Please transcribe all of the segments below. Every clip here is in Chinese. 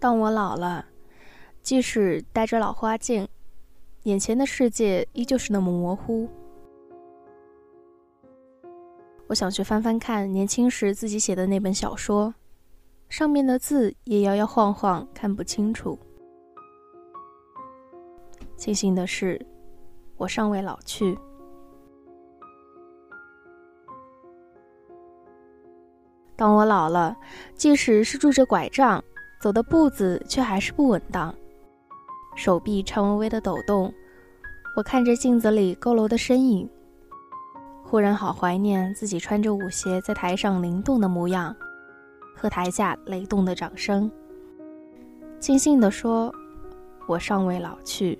当我老了，即使戴着老花镜，眼前的世界依旧是那么模糊。我想去翻翻看年轻时自己写的那本小说，上面的字也摇摇晃晃，看不清楚。庆幸的是，我尚未老去。当我老了，即使是拄着拐杖。走的步子却还是不稳当，手臂颤巍巍的抖动。我看着镜子里佝偻的身影，忽然好怀念自己穿着舞鞋在台上灵动的模样，和台下雷动的掌声。庆幸地说：“我尚未老去。”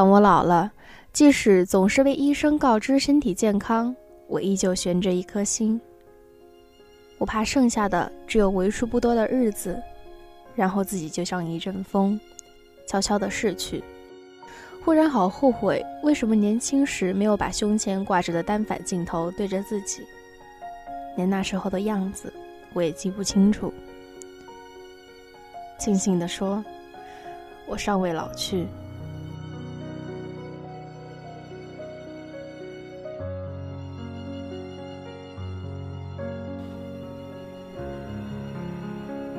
当我老了，即使总是被医生告知身体健康，我依旧悬着一颗心。我怕剩下的只有为数不多的日子，然后自己就像一阵风，悄悄地逝去。忽然好后悔，为什么年轻时没有把胸前挂着的单反镜头对着自己？连那时候的样子，我也记不清楚。庆幸地说，我尚未老去。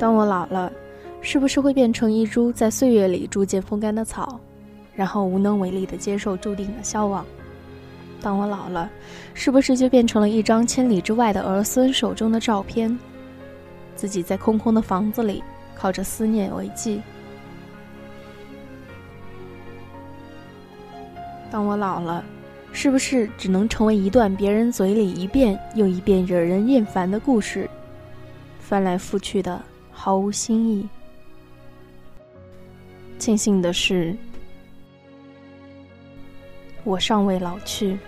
当我老了，是不是会变成一株在岁月里逐渐风干的草，然后无能为力地接受注定的消亡？当我老了，是不是就变成了一张千里之外的儿孙手中的照片，自己在空空的房子里靠着思念为继？当我老了，是不是只能成为一段别人嘴里一遍又一遍惹人厌烦的故事，翻来覆去的？毫无新意。庆幸的是，我尚未老去。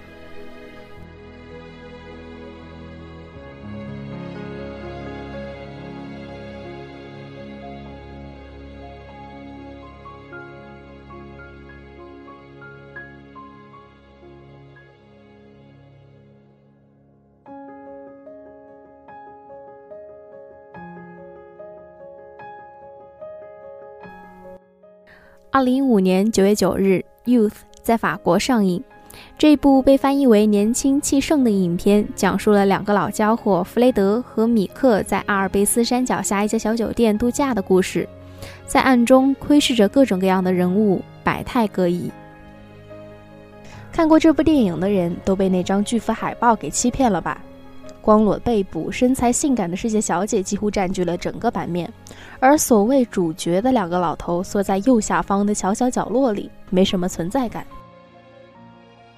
二零一五年九月九日，《Youth》在法国上映。这部被翻译为“年轻气盛”的影片，讲述了两个老家伙弗雷德和米克在阿尔卑斯山脚下一家小酒店度假的故事。在暗中窥视着各种各样的人物，百态各异。看过这部电影的人都被那张巨幅海报给欺骗了吧？光裸背部、身材性感的世界小姐几乎占据了整个版面，而所谓主角的两个老头缩在右下方的小小角落里，没什么存在感。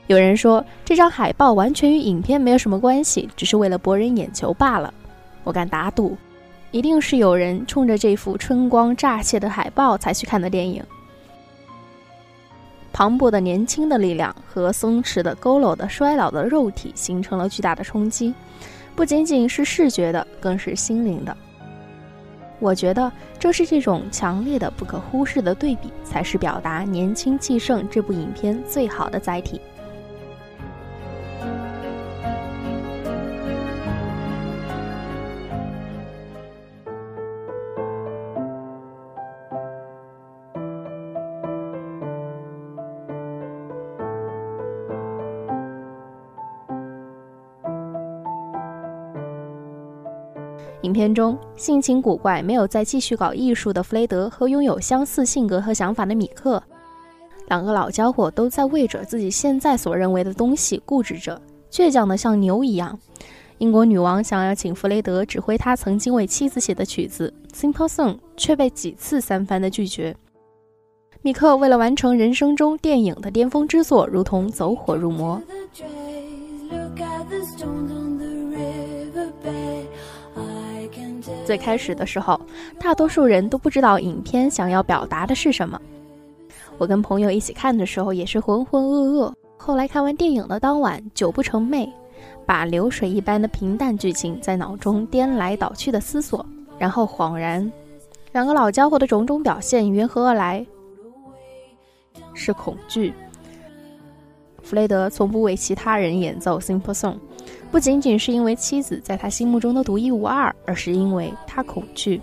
有人说这张海报完全与影片没有什么关系，只是为了博人眼球罢了。我敢打赌，一定是有人冲着这幅春光乍泄的海报才去看的电影。磅礴的年轻的力量和松弛的佝偻的衰老的肉体形成了巨大的冲击。不仅仅是视觉的，更是心灵的。我觉得，正是这种强烈的、不可忽视的对比，才是表达《年轻气盛》这部影片最好的载体。影片中性情古怪、没有再继续搞艺术的弗雷德和拥有相似性格和想法的米克，两个老家伙都在为着自己现在所认为的东西固执着，倔强的像牛一样。英国女王想要请弗雷德指挥他曾经为妻子写的曲子《Simple Song》，却被几次三番的拒绝。米克为了完成人生中电影的巅峰之作，如同走火入魔。最开始的时候，大多数人都不知道影片想要表达的是什么。我跟朋友一起看的时候也是浑浑噩噩。后来看完电影的当晚，酒不成寐，把流水一般的平淡剧情在脑中颠来倒去的思索，然后恍然，两个老家伙的种种表现缘何而来？是恐惧。弗雷德从不为其他人演奏《Simple Song》，不仅仅是因为妻子在他心目中的独一无二，而是因为他恐惧，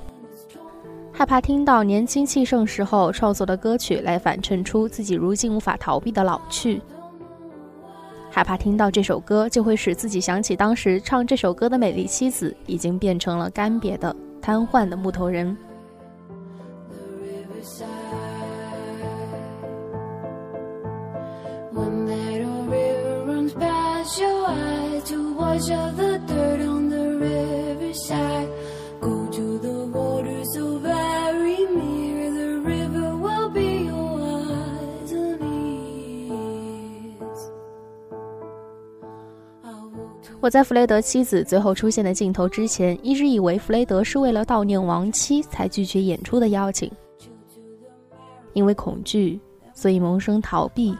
害怕听到年轻气盛时候创作的歌曲来反衬出自己如今无法逃避的老去，害怕听到这首歌就会使自己想起当时唱这首歌的美丽妻子已经变成了干瘪的、瘫痪的木头人。我在弗雷德妻子最后出现的镜头之前，一直以为弗雷德是为了悼念亡妻才拒绝演出的邀请，因为恐惧，所以萌生逃避，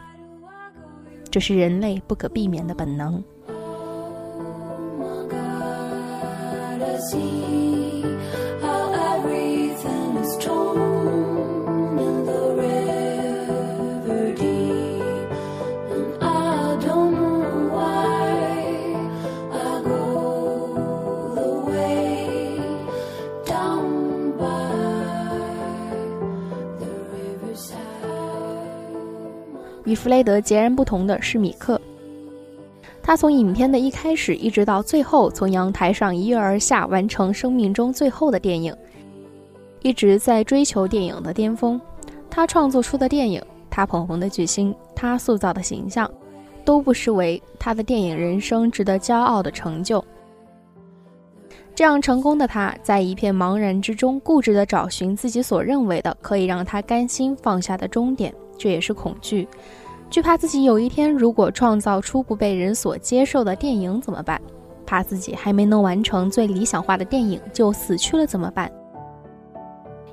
这是人类不可避免的本能。与弗雷德截然不同的是米克，他从影片的一开始一直到最后，从阳台上一跃而下，完成生命中最后的电影，一直在追求电影的巅峰。他创作出的电影，他捧红的巨星，他塑造的形象，都不失为他的电影人生值得骄傲的成就。这样成功的他，在一片茫然之中，固执地找寻自己所认为的可以让他甘心放下的终点。这也是恐惧，惧怕自己有一天如果创造出不被人所接受的电影怎么办？怕自己还没能完成最理想化的电影就死去了怎么办？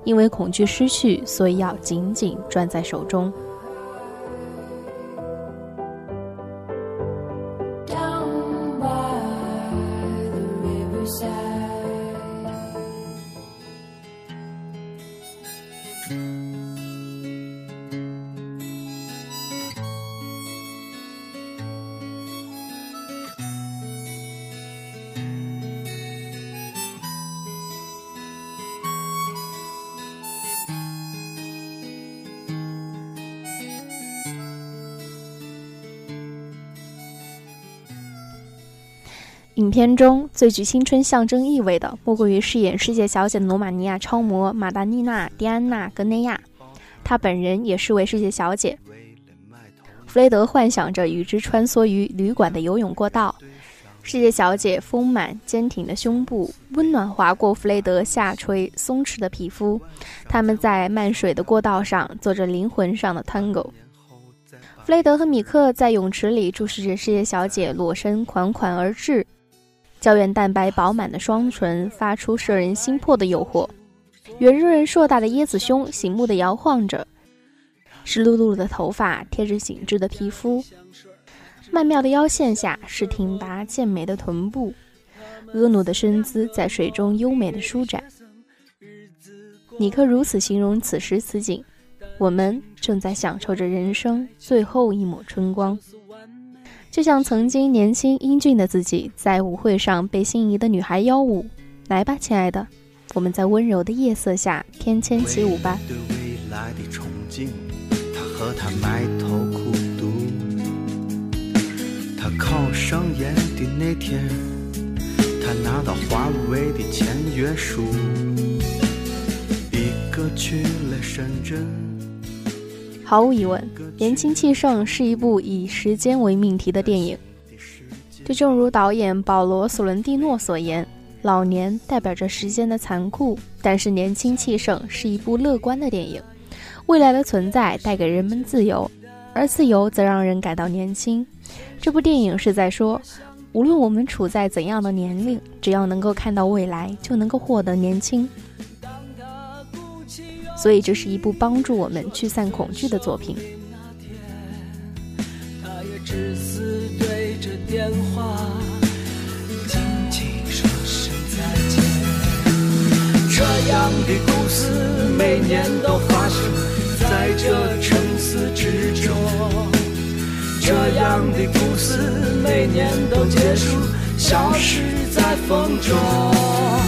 因为恐惧失去，所以要紧紧攥在手中。影片中最具青春象征意味的，莫过于饰演世界小姐的罗马尼亚超模马达尼娜·蒂安娜·格内亚。她本人也是位世界小姐。弗雷德幻想着与之穿梭于旅馆的游泳过道，世界小姐丰满坚挺的胸部，温暖划过弗雷德下垂松弛的皮肤。他们在漫水的过道上做着灵魂上的 tango。弗雷德和米克在泳池里注视着世界小姐裸身款款而至。胶原蛋白饱满的双唇发出摄人心魄的诱惑，圆润硕大的椰子胸醒目的摇晃着，湿漉漉的头发贴着紧致的皮肤，曼妙的腰线下是挺拔健美的臀部，婀娜的身姿在水中优美的舒展。尼克如此形容此时此景：我们正在享受着人生最后一抹春光。就像曾经年轻英俊的自己，在舞会上被心仪的女孩邀舞。来吧，亲爱的，我们在温柔的夜色下翩跹起舞吧。对未来的憧憬，他和他埋头苦读。他考上研的那天，他拿到华为的签约书。一个去了深圳。毫无疑问，《年轻气盛》是一部以时间为命题的电影。就正如导演保罗·索伦蒂诺所言：“老年代表着时间的残酷，但是年轻气盛是一部乐观的电影。未来的存在带给人们自由，而自由则让人感到年轻。这部电影是在说，无论我们处在怎样的年龄，只要能够看到未来，就能够获得年轻。”所以，这是一部帮助我们驱散恐惧的作品。只是对着电话这样的故事每。年都发生在这城市之中。这样的故事每年都结束，消失在风中。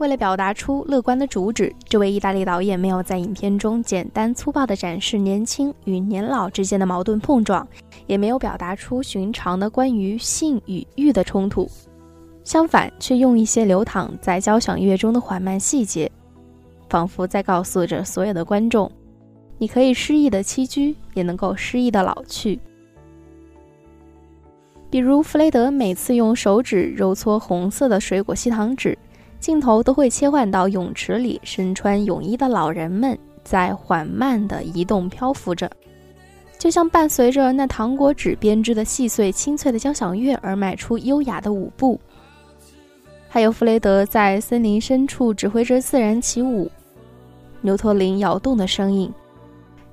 为了表达出乐观的主旨，这位意大利导演没有在影片中简单粗暴地展示年轻与年老之间的矛盾碰撞，也没有表达出寻常的关于性与欲的冲突，相反，却用一些流淌在交响乐中的缓慢细节，仿佛在告诉着所有的观众：你可以诗意的栖居，也能够诗意的老去。比如弗雷德每次用手指揉搓红色的水果吸糖纸。镜头都会切换到泳池里，身穿泳衣的老人们在缓慢地移动漂浮着，就像伴随着那糖果纸编织的细碎清脆的交响乐而迈出优雅的舞步。还有弗雷德在森林深处指挥着自然起舞，牛驼铃摇动的声音，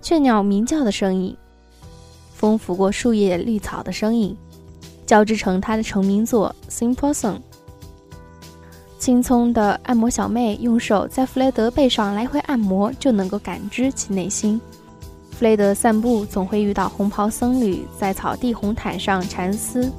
雀鸟鸣叫的声音，风拂过树叶绿草的声音，交织成他的成名作《Simple Song》。青葱的按摩小妹用手在弗雷德背上来回按摩，就能够感知其内心。弗雷德散步总会遇到红袍僧侣在草地红毯上禅思。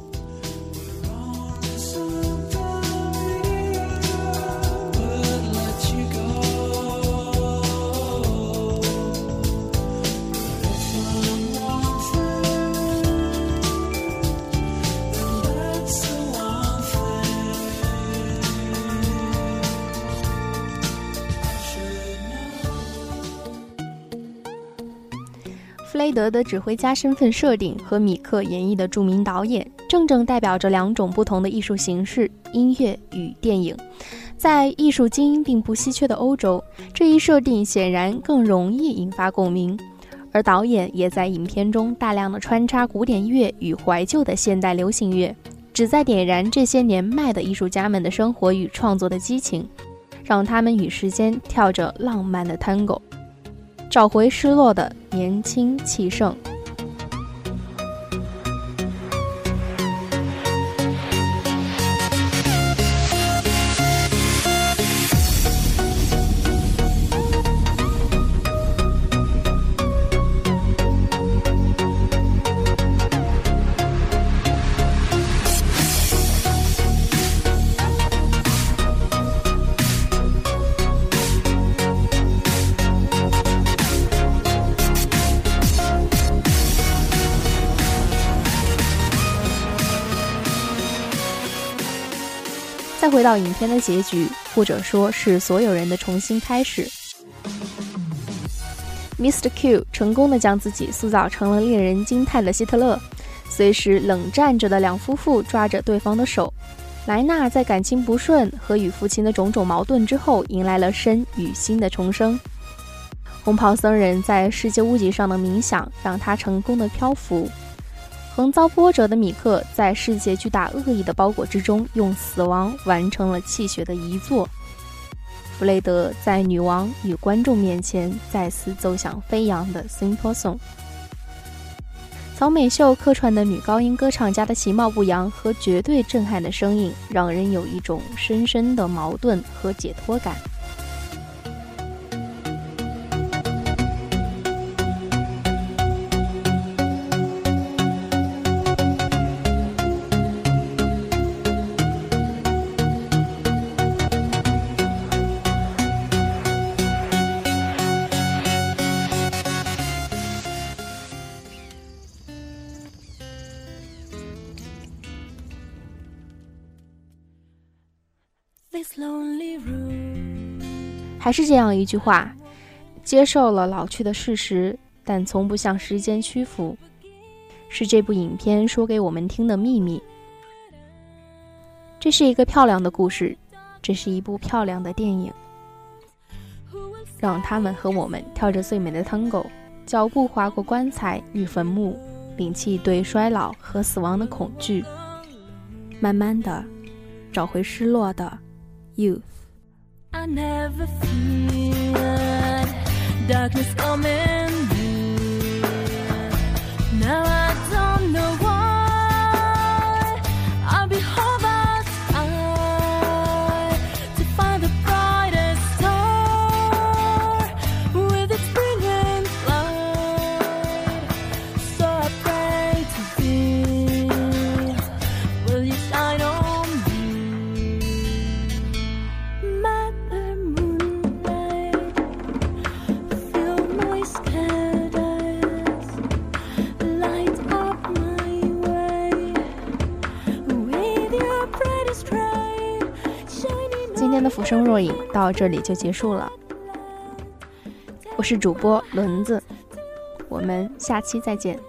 德的指挥家身份设定和米克演绎的著名导演，正正代表着两种不同的艺术形式——音乐与电影。在艺术精英并不稀缺的欧洲，这一设定显然更容易引发共鸣。而导演也在影片中大量的穿插古典乐与怀旧的现代流行乐，旨在点燃这些年迈的艺术家们的生活与创作的激情，让他们与时间跳着浪漫的 tango。找回失落的年轻气盛。回到影片的结局，或者说是所有人的重新开始。Mr. Q 成功的将自己塑造成了令人惊叹的希特勒。随时冷战着的两夫妇抓着对方的手。莱纳在感情不顺和与父亲的种种矛盾之后，迎来了身与心的重生。红袍僧人在世界屋脊上的冥想，让他成功的漂浮。横遭波折的米克，在世界巨大恶意的包裹之中，用死亡完成了泣血的遗作。弗雷德在女王与观众面前再次奏响飞扬的 Simple Song。曹美秀客串的女高音歌唱家的其貌不扬和绝对震撼的声音，让人有一种深深的矛盾和解脱感。还是这样一句话：接受了老去的事实，但从不向时间屈服，是这部影片说给我们听的秘密。这是一个漂亮的故事，这是一部漂亮的电影。让他们和我们跳着最美的 tango，脚步划过棺材与坟墓，摒弃对衰老和死亡的恐惧，慢慢的找回失落的 youth。I never feared darkness coming. Now I 声若影到这里就结束了，我是主播轮子，我们下期再见。